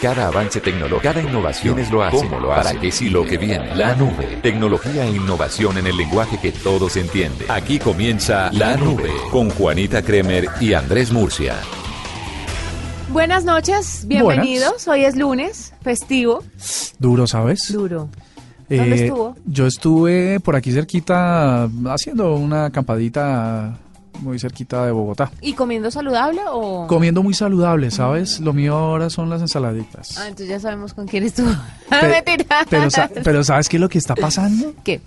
Cada avance tecnológico, cada innovación es lo hace, cómo lo hace, para qué sí lo que viene. La nube, tecnología e innovación en el lenguaje que todos entienden. Aquí comienza La Nube con Juanita Kremer y Andrés Murcia. Buenas noches, bienvenidos. Hoy es lunes, festivo. Duro, ¿sabes? Duro. ¿Dónde Eh, estuvo? Yo estuve por aquí cerquita haciendo una acampadita muy cerquita de Bogotá. ¿Y comiendo saludable o...? Comiendo muy saludable, ¿sabes? Lo mío ahora son las ensaladitas. Ah, entonces ya sabemos con quién estuvo. Pe- Mentira. pero, sa- pero ¿sabes qué es lo que está pasando? ¿Qué?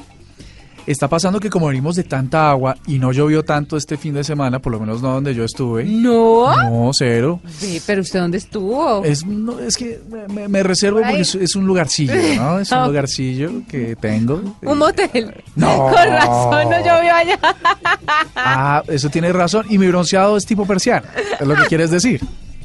Está pasando que como venimos de tanta agua y no llovió tanto este fin de semana, por lo menos no donde yo estuve. No. No, cero. Sí, pero ¿usted dónde estuvo? Es, no, es que me, reservo Por porque es, es un lugarcillo, ¿no? Es un Ah. lugarcillo que tengo. Un motel. No. Con razón no llovió allá. Ah, eso tiene razón. Y mi bronceado es tipo persiano. Es lo que quieres decir.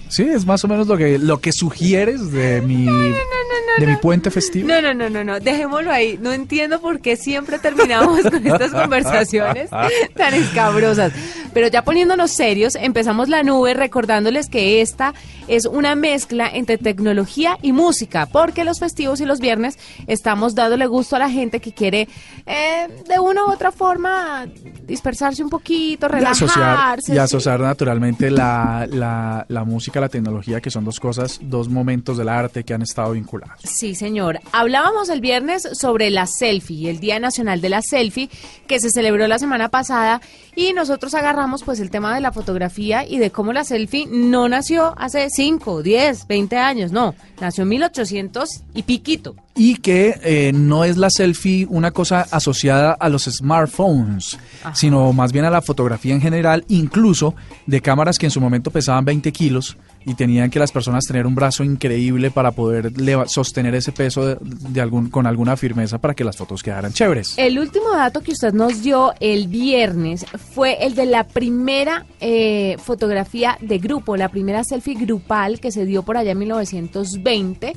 Sí, es más o menos lo que, lo que sugieres de mi, de mi puente festivo. No, no, no, no, no, dejémoslo ahí. No entiendo por qué siempre terminamos con estas conversaciones tan escabrosas. Pero ya poniéndonos serios, empezamos la nube recordándoles que esta es una mezcla entre tecnología y música, porque los festivos y los viernes estamos dándole gusto a la gente que quiere eh, de una u otra forma dispersarse un poquito, Y asociar, relajarse. y asociar naturalmente la, la, la música, la tecnología, que son dos cosas, dos momentos del arte que han estado vinculados. Sí, señor. Hablábamos el viernes sobre la selfie, el Día Nacional de la Selfie, que se celebró la semana pasada, y nosotros agarramos pues el tema de la fotografía y de cómo la selfie no nació hace 5, 10, 20 años, no, nació en 1800 y piquito. Y que eh, no es la selfie una cosa asociada a los smartphones, sino más bien a la fotografía en general, incluso de cámaras que en su momento pesaban 20 kilos y tenían que las personas tener un brazo increíble para poder sostener ese peso de, de algún, con alguna firmeza para que las fotos quedaran chéveres. El último dato que usted nos dio el viernes fue el de la primera eh, fotografía de grupo, la primera selfie grupal que se dio por allá en 1920.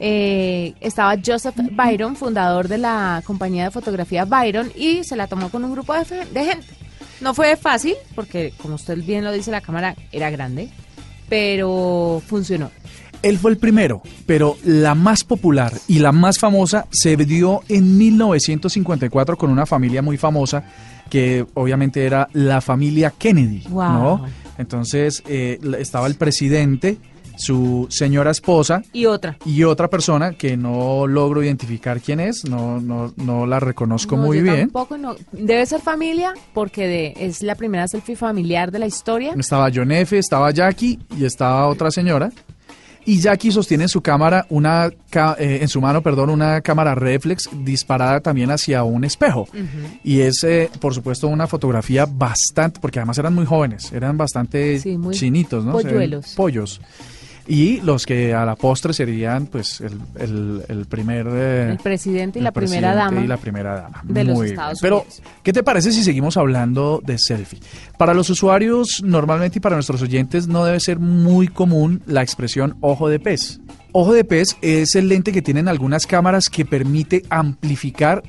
Eh, estaba Joseph Byron, fundador de la compañía de fotografía Byron, y se la tomó con un grupo de, de gente. No fue fácil, porque como usted bien lo dice, la cámara era grande, pero funcionó. Él fue el primero, pero la más popular y la más famosa se dio en 1954 con una familia muy famosa que obviamente era la familia Kennedy, Wow. ¿no? Entonces eh, estaba el presidente, su señora esposa Y otra. y otra persona que no logro identificar quién es, no, no, no la reconozco No, muy yo bien. tampoco, no. Debe ser familia porque de, es la primera selfie familiar de la historia. Estaba John F., estaba Jackie y estaba otra señora. Y Jackie sostiene en su cámara una eh, en su mano, perdón, una cámara reflex disparada también hacia un espejo. Y es, eh, por supuesto, una fotografía bastante, porque además eran muy jóvenes, eran bastante Sí, muy chinitos, ¿no? Polluelos. pollos. Y los que a la postre serían, pues, el, el- el primer... eh, El presidente y el la primera dama. Y la primera dama. de los bien. Estados Pero, Unidos. ¿qué te parece si seguimos hablando de selfie? Para los usuarios, normalmente y para nuestros oyentes, no debe ser muy común la expresión ojo de pez. Ojo de pez es el lente que tienen algunas cámaras que permite amplificar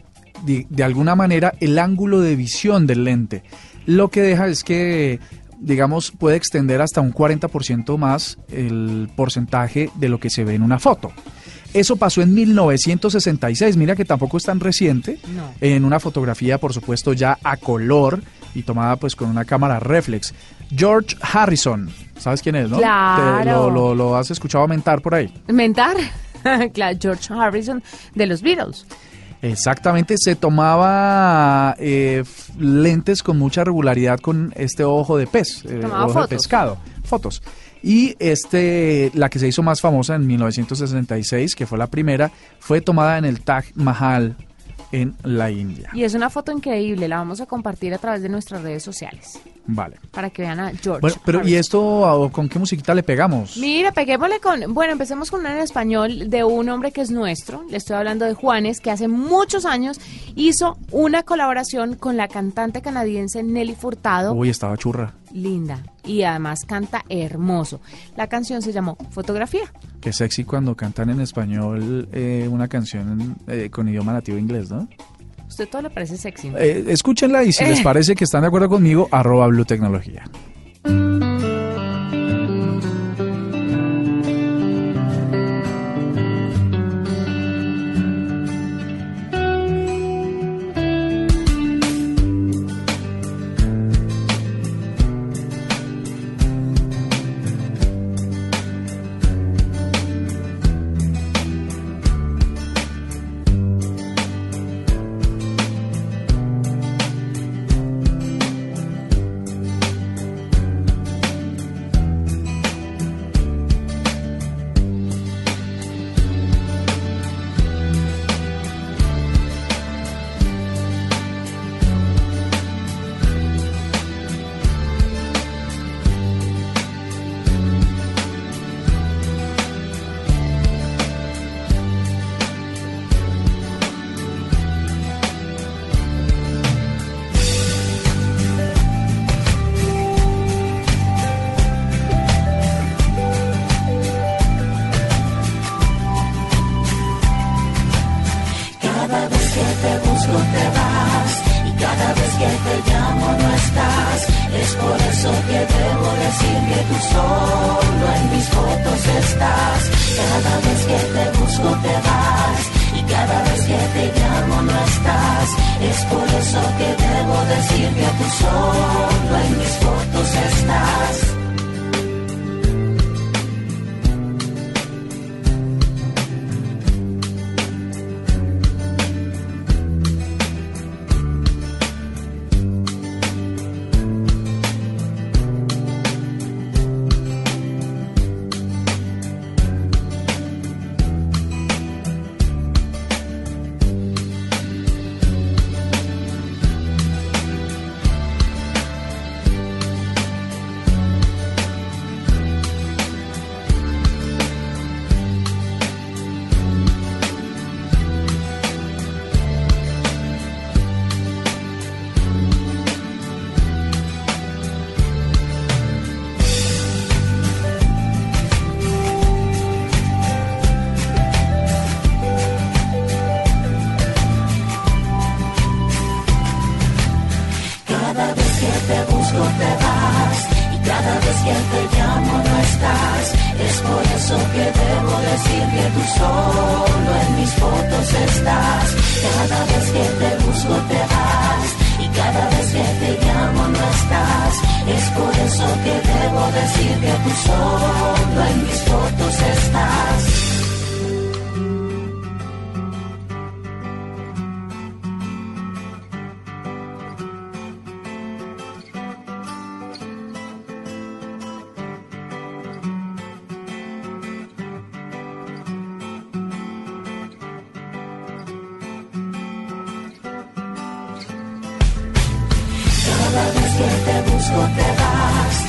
de, de alguna manera el ángulo de visión del lente. Lo que deja es que digamos, puede extender hasta un 40% más el porcentaje de lo que se ve en una foto. Eso pasó en 1966, mira que tampoco es tan reciente, No. en una fotografía, por supuesto, ya a color y tomada pues con una cámara reflex. George Harrison, ¿sabes quién es, no? Claro. Te- lo, lo- lo has escuchado mentar por ahí. Mentar. claro, George Harrison de los Beatles. Exactamente, se tomaba eh, lentes con mucha regularidad con este ojo de pez, eh, ojo fotos. de pescado, fotos. Y este, la que se hizo más famosa en 1966, que fue la primera, fue tomada en el Taj Mahal en la India. Y es una foto increíble, la vamos a compartir a través de nuestras redes sociales Vale. para que vean a George. Bueno, pero ¿y esto con qué musiquita le pegamos? Mira, peguémosle con. Bueno, empecemos con una en español de un hombre que es nuestro. Le estoy hablando de Juanes, que hace muchos años hizo una colaboración con la cantante canadiense Nelly Furtado. Uy, estaba churra. Linda. Y además canta hermoso. La canción se llamó Fotografía. Qué sexy cuando cantan en español eh, una canción eh, con idioma nativo inglés, ¿no? Usted todo le parece sexy. Eh, escúchenla y si les Eh. parece que están de acuerdo conmigo, arroba Blue Tecnología. Y cada vez que te llamo no estás. Es por eso que debo decir que tú solo decir que tú solo en mis fotos estás. Cada vez que te busco te vas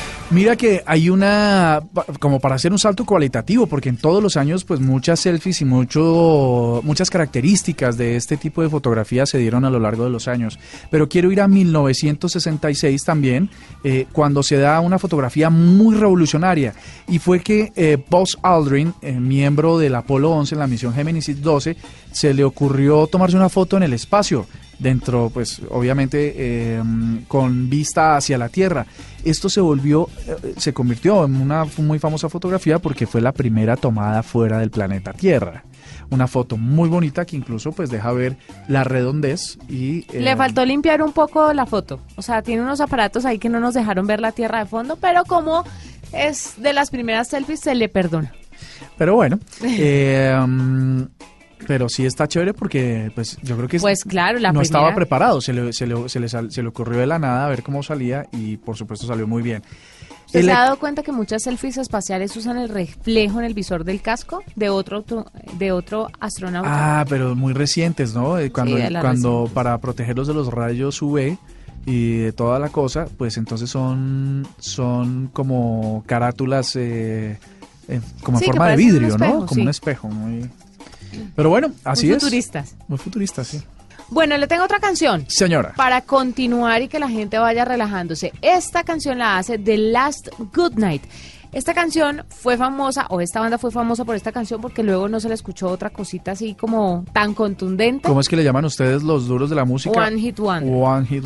Mira que hay una, como para hacer un salto cualitativo, porque en todos los años, pues muchas selfies y mucho, muchas características de este tipo de fotografía se dieron a lo largo de los años. Pero quiero ir a 1966 también, eh, cuando se da una fotografía muy revolucionaria. Y fue que eh, Buzz Aldrin, eh, miembro del Apolo 11 en la misión Géminis 12, se le ocurrió tomarse una foto en el espacio dentro, pues obviamente eh, con vista hacia la Tierra. Esto se volvió, eh, se convirtió en una muy famosa fotografía porque fue la primera tomada fuera del planeta Tierra. Una foto muy bonita que incluso pues deja ver la redondez y... Eh, Le faltó limpiar un poco la foto. O sea, tiene unos aparatos ahí que no nos dejaron ver la Tierra de fondo, pero como es de las primeras selfies, se le perdona. Pero bueno, eh, pero sí está chévere porque pues yo creo que pues claro, no estaba preparado, se le, se, le, se, le se le ocurrió de la nada a ver cómo salía y por supuesto salió muy bien. ¿Se ha dado cuenta que muchas selfies espaciales usan el reflejo en el visor del casco de otro de otro astronauta? Ah, pero muy recientes, ¿no? Eh, cuando, cuando para protegerlos de los rayos UV y de toda la cosa, pues entonces son, son como carátulas eh, como en forma de vidrio, ¿no? Como un espejo, muy... Pero bueno, así Muy futuristas. Muy futuristas, sí. Bueno, le tengo otra canción. Señora. Para continuar y que la gente vaya relajándose. Esta canción la hace The Last Good Night. Esta canción fue famosa, o esta banda fue famosa por esta canción porque luego no se le escuchó otra cosita así como tan contundente. ¿Cómo es que le llaman ustedes los duros de la música? One Hit Wonder. One Hit,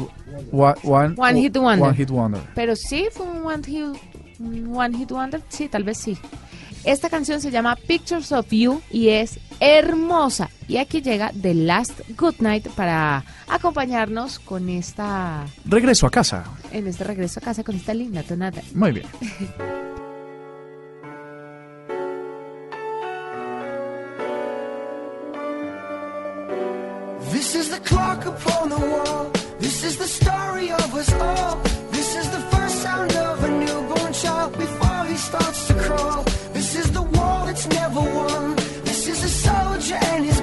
one, one hit Wonder. One Hit Wonder. Pero sí fue un One Hit, one hit Wonder, sí, tal vez sí. Esta canción se llama Pictures of You y es hermosa. Y aquí llega The Last Good Night para acompañarnos con esta... Regreso a casa. En este regreso a casa con esta linda tonada. Muy bien. clock upon the wall. This is the story of us all. This is the first sound of a newborn child before he starts to crawl. This is the war that's never won. A soldier and his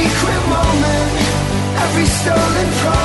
secret moment, every stolen promise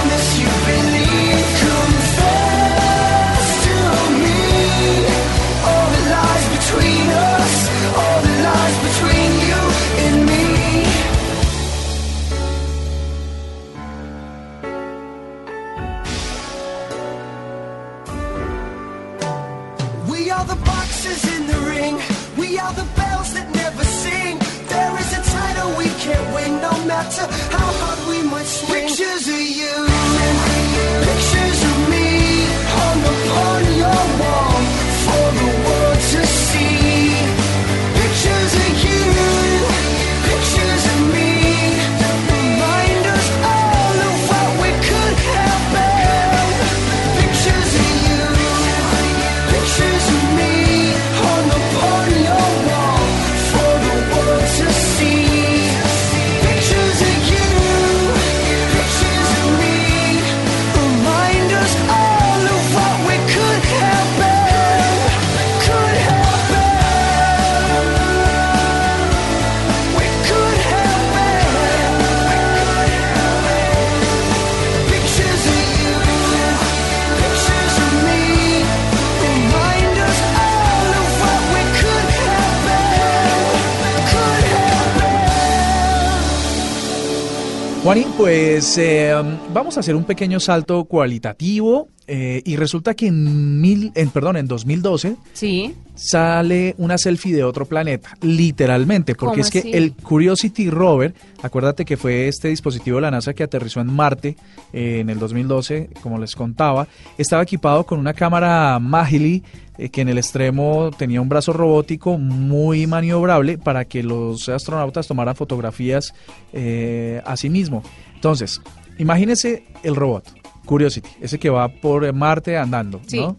pues eh, vamos a hacer un pequeño salto cualitativo eh, y resulta que en, mil, en, perdón, en 2012 Sí. Sale una selfie de otro planeta, literalmente, porque ¿Cómo es que así? el Curiosity Rover, acuérdate que fue este dispositivo de la NASA que aterrizó en Marte eh, en el 2012, como les contaba, estaba equipado con una cámara Magili eh, que en el extremo tenía un brazo robótico muy maniobrable para que los astronautas tomaran fotografías eh, a sí mismo. Entonces, imagínese el robot, Curiosity, ese que va por Marte andando, Sí. ¿no?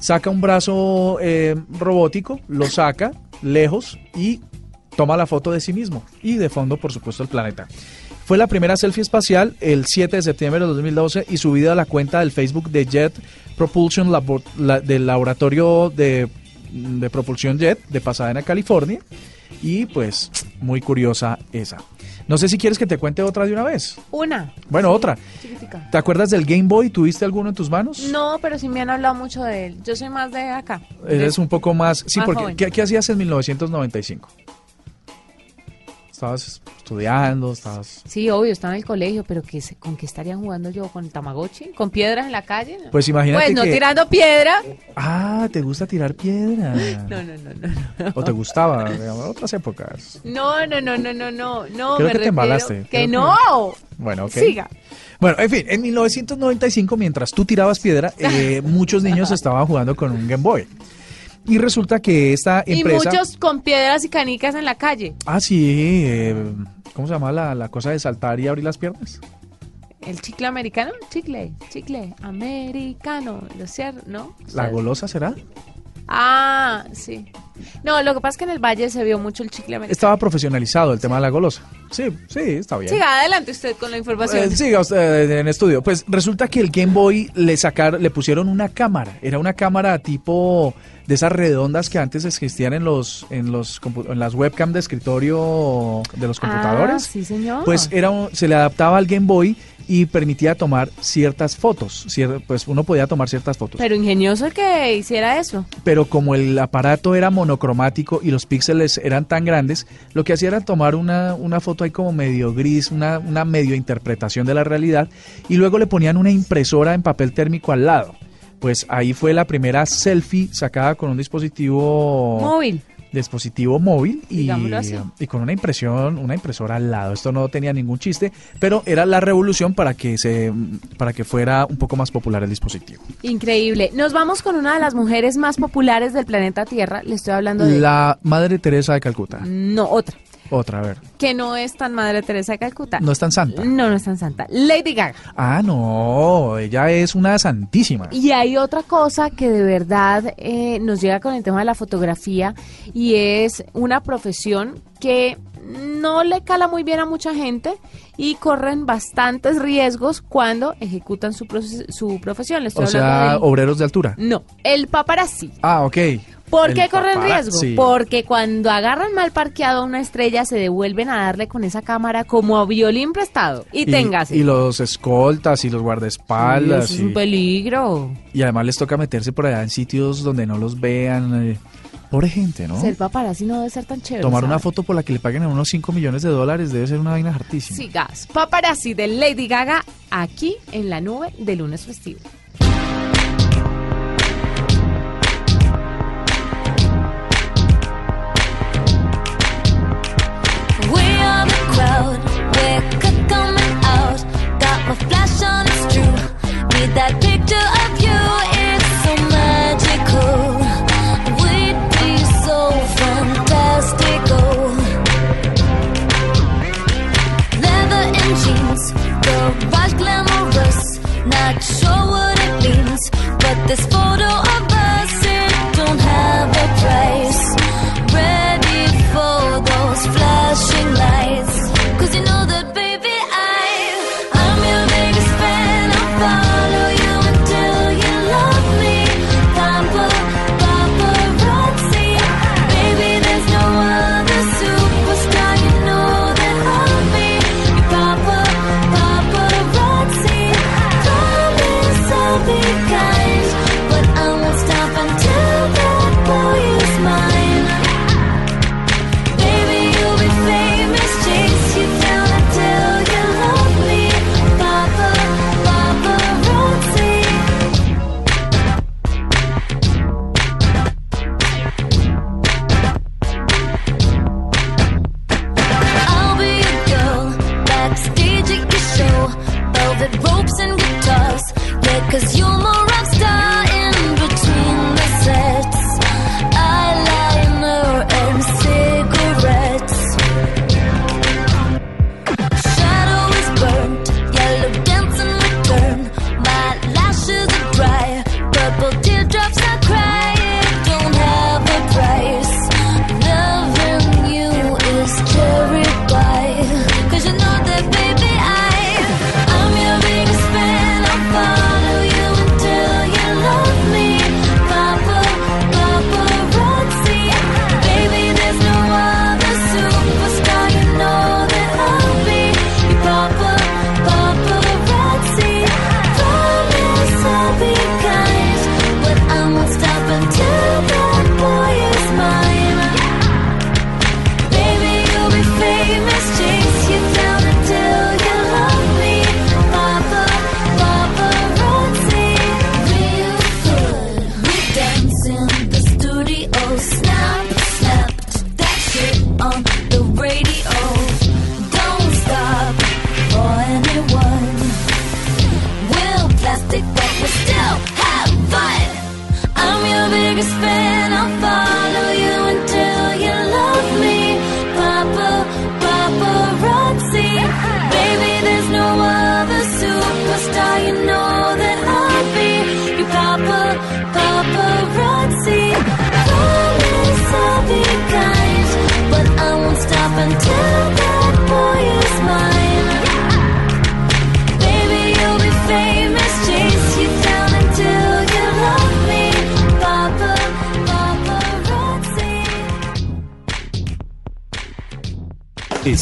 Saca un brazo eh, robótico, lo saca lejos y toma la foto de sí mismo y de fondo, por supuesto, el planeta. Fue la primera selfie espacial el 7 de septiembre de 2012 y subida a la cuenta del Facebook de Jet Propulsion Labo- la- del laboratorio de, de propulsión Jet de Pasadena, California. Y pues, muy curiosa esa. No sé si quieres que te cuente otra de una vez. Una. Bueno, otra. Chiquitica. ¿Te acuerdas del Game Boy? ¿Tuviste alguno en tus manos? No, pero sí me han hablado mucho de él. Yo soy más de acá. Eres un poco más... Sí, Más porque joven. ¿qué, qué hacías en 1995? ¿Estabas estudiando? ¿Estabas...? Sí, obvio, estaba en el colegio, pero ¿qué, ¿con qué estarían jugando yo? ¿Con el Tamagotchi? ¿Con piedras en la calle? Pues imagínate Pues no que... tirando piedra. Ah, ¿te gusta tirar piedra? No, no, no, no. no. ¿O te gustaba? digamos, otras épocas. No, no, no, no, no, no, no. Creo me que te refiero- embalaste. Que- no. Bueno, ok. Siga. Bueno, en fin, en 1995, mientras tú tirabas piedra, eh, muchos niños estaban jugando con un Game Boy. Y resulta que esta Y empresa... muchos con piedras y canicas en la calle. Ah, sí. eh, ¿Cómo se llama la, la cosa de saltar y abrir las piernas? ¿El chicle americano? Chicle, chicle americano. ¿Lo cierto? ¿No? ¿La golosa será? Ah, sí. No, lo que pasa es que en el Valle se vio mucho el chicle americano. Estaba profesionalizado el tema de la golosa. Sí, sí, está bien. Siga adelante usted con la información. Eh, siga usted en estudio. Pues resulta que el Game Boy le sacaron, le pusieron una cámara. Era una cámara tipo de esas redondas que antes existían en los en los en las webcam de escritorio de los computadores. Ah, sí, señor. Pues era un- se le adaptaba al Game Boy y permitía tomar ciertas fotos. cier- pues uno podía tomar ciertas fotos. Pero ingenioso que hiciera eso. pero como el aparato era monocromático y los píxeles eran tan grandes, lo que hacía era tomar una, una foto ahí como medio gris, una, una medio interpretación de la realidad, y luego le ponían una impresora en papel térmico al lado. Pues ahí fue la primera selfie sacada con un dispositivo Móvil. Dispositivo móvil y, con una impresión, una impresora al lado. Esto no tenía ningún chiste, pero era la revolución para que se para que fuera un poco más popular el dispositivo. Increíble. Nos vamos con una de las mujeres más populares del planeta Tierra. Le estoy hablando de... La Madre Teresa de Calcuta. No, otra. Otra, a ver. Que no es tan Madre Teresa de Calcuta. No es tan santa. No, no es tan santa. Lady Gaga. Ah, no, ella es una santísima. Y hay otra cosa que de verdad eh, nos llega con el tema de la fotografía y es una profesión que no le cala muy bien a mucha gente y corren bastantes riesgos cuando ejecutan su, su profesión. Estoy O sea, del- obreros de altura. No, el paparazzi. Ah, ok. ¿Por qué corren riesgo? Porque cuando agarran mal parqueado a una estrella se devuelven a darle con esa cámara como a violín prestado. Y, Y, téngase. y los escoltas y los guardaespaldas. Eso es un peligro. y además les toca meterse por allá en sitios donde no los vean. eh, Pobre gente, ¿no? Ser paparazzi no debe ser tan chévere. Tomar una foto por la que le paguen a unos 5 millones de dólares debe ser una vaina hartísima. Sigas. Paparazzi de Lady Gaga aquí en la nube de lunes festivo.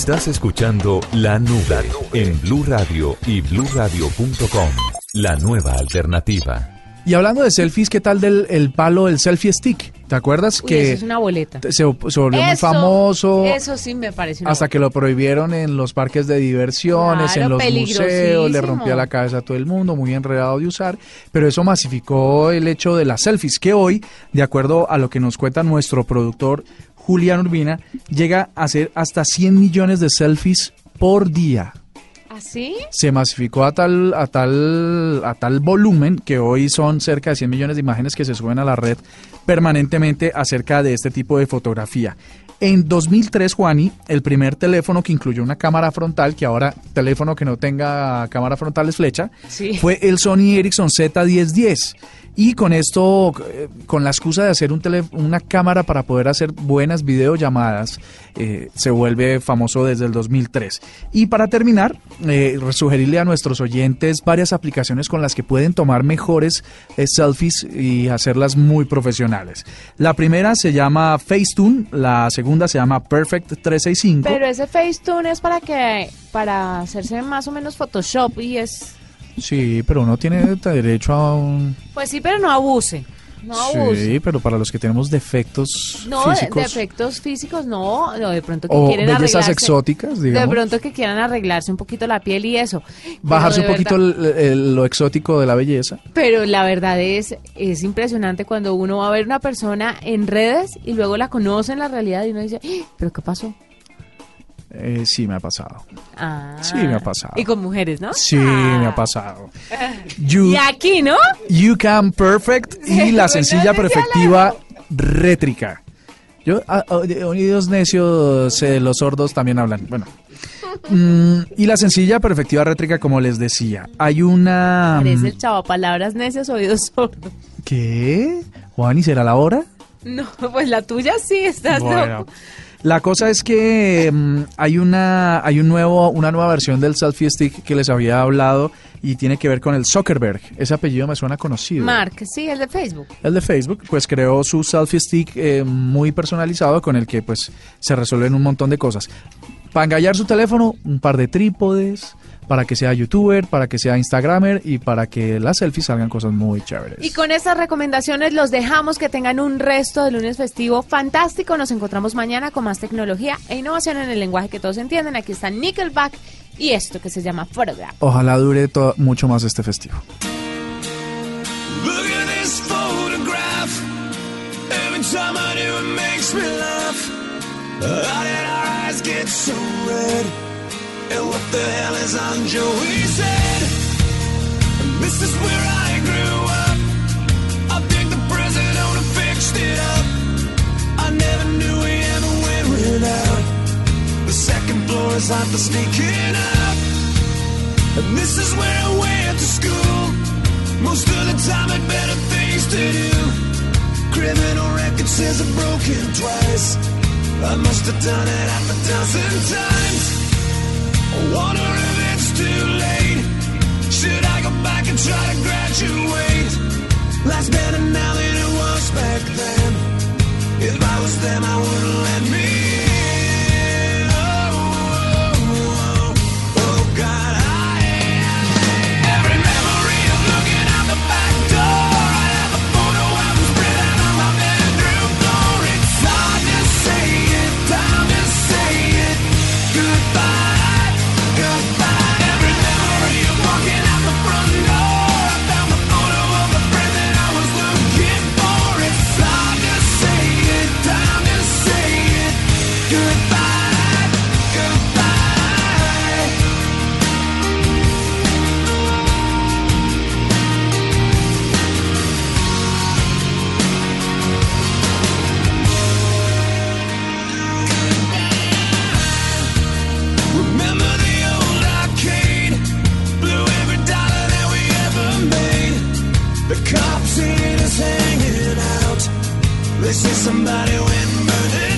Estás escuchando La Nube en Blue Radio y bluradio.com. La nueva alternativa. Y hablando de selfies, ¿qué tal del el palo del selfie stick? ¿Te acuerdas Uy, que eso es una boleta. se, se volvió muy famoso? Eso sí me parece una Hasta que lo prohibieron en los parques de diversiones, Claro, en los museos, le rompía la cabeza a todo el mundo, muy enredado de usar, pero eso masificó el hecho de las selfies, que hoy, de acuerdo a lo que nos cuenta nuestro productor Julián Urbina, llega a ser hasta 100 millones de selfies por día. ¿Así? Se masificó a tal, a tal, a tal volumen que hoy son cerca de 100 millones de imágenes que se suben a la red permanentemente acerca de este tipo de fotografía. En 2003, Juani, el primer teléfono que incluyó una cámara frontal, que ahora teléfono que no tenga cámara frontal es flecha, Sí. fue el Sony Ericsson Z1010. Y con esto, eh, con la excusa de hacer un tele- una cámara para poder hacer buenas videollamadas, eh, se vuelve famoso desde el 2003. Y para terminar, eh, sugerirle a nuestros oyentes varias aplicaciones con las que pueden tomar mejores eh, selfies y hacerlas muy profesionales. La primera se llama Facetune, la segunda se llama Perfect 365. Pero ese Facetune es para que para hacerse más o menos Photoshop y es Sí, pero uno tiene derecho a un... pues sí, pero no abuse. No abuse. Sí, pero para los que tenemos defectos No, de, físicos de efectos físicos, no, no, de pronto que o quieren bellezas arreglarse. exóticas, De digamos. pronto que quieran arreglarse un poquito la piel y eso. Bajarse de un poquito verdad- el- el- lo exótico de la belleza. Pero la verdad es, es impresionante cuando uno va a ver una persona en redes y luego la conoce en la realidad y uno dice, "¡Ah! ¿pero qué pasó? Eh, sí, me ha pasado. Ah. Sí, me ha pasado. Y con mujeres, ¿no? Sí, Ah. me ha pasado. You, Y aquí, ¿no? you Can Perfect y la sencilla perfectiva rétrica. Yo, ah, ah, oídos necios, eh, los sordos también hablan. Bueno. Mm, y la sencilla perfectiva rétrica, como les decía, hay una... Parece el chavo, palabras necias, oídos sordos. ¿Qué? Juan, ¿y será la hora? No, pues la tuya sí, estás Bueno, loco. La cosa es que mm, hay una hay un nuevo una nueva versión del selfie stick que les había hablado y tiene que ver con el Zuckerberg. Ese apellido me suena conocido. Mark, sí, el de Facebook. El de Facebook, pues creó su selfie stick eh, muy personalizado con el que pues se resuelven un montón de cosas. Para engallar su teléfono, un par de trípodes, para que sea youtuber, para que sea instagramer y para que las selfies salgan cosas muy chéveres. Y con estas recomendaciones los dejamos que tengan un resto de lunes festivo fantástico. Nos encontramos mañana con más tecnología e innovación en el lenguaje que todos entienden. Aquí está Nickelback y esto que se llama Photograph. Ojalá dure mucho más este festivo. Look at this photograph. Every time I do, it makes me laugh. How did our eyes get so red? And what the hell is on Joey's head? This is where I grew up. I think the president owner fixed it up. I never knew we ever went without. The second floor is hot for sneaking up. And this is where I went to school. Most of the time had better things to do. Criminal record says I've broken twice. I must have done it half a dozen times. Wonder if it's too late. Should I go back and try to graduate? Life's better now than it was back then. If I was them, I wouldn't let me somebody when burning